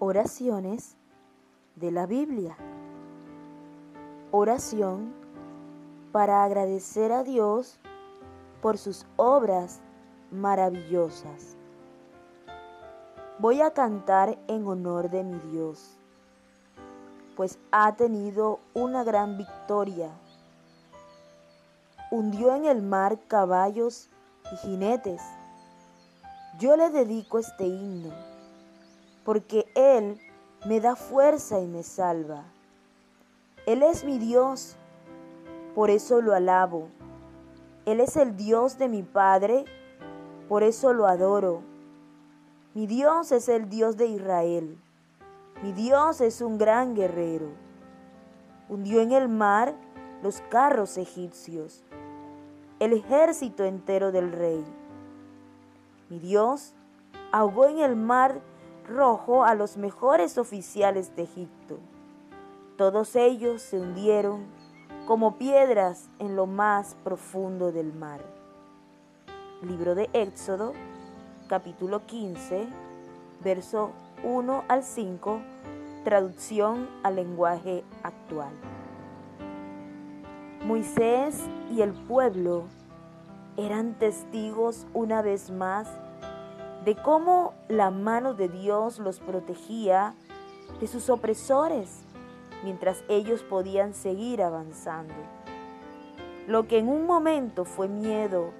Oraciones de la Biblia. Oración para agradecer a Dios por sus obras maravillosas. Voy a cantar en honor de mi Dios, pues ha tenido una gran victoria. Hundió en el mar caballos y jinetes. Yo le dedico este himno porque Él me da fuerza y me salva. Él es mi Dios, por eso lo alabo. Él es el Dios de mi Padre, por eso lo adoro. Mi Dios es el Dios de Israel. Mi Dios es un gran guerrero. Hundió en el mar los carros egipcios, el ejército entero del rey. Mi Dios ahogó en el mar rojo a los mejores oficiales de Egipto. Todos ellos se hundieron como piedras en lo más profundo del mar. Libro de Éxodo, capítulo 15, verso 1 al 5, traducción al lenguaje actual. Moisés y el pueblo eran testigos una vez más de cómo la mano de Dios los protegía de sus opresores mientras ellos podían seguir avanzando. Lo que en un momento fue miedo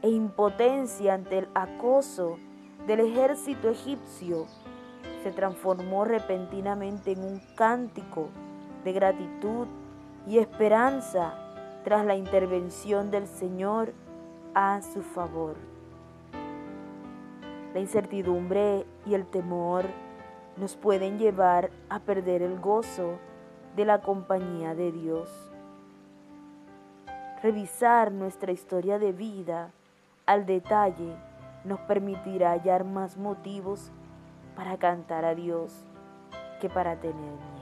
e impotencia ante el acoso del ejército egipcio se transformó repentinamente en un cántico de gratitud y esperanza tras la intervención del Señor a su favor. La incertidumbre y el temor nos pueden llevar a perder el gozo de la compañía de Dios. Revisar nuestra historia de vida al detalle nos permitirá hallar más motivos para cantar a Dios que para tener miedo.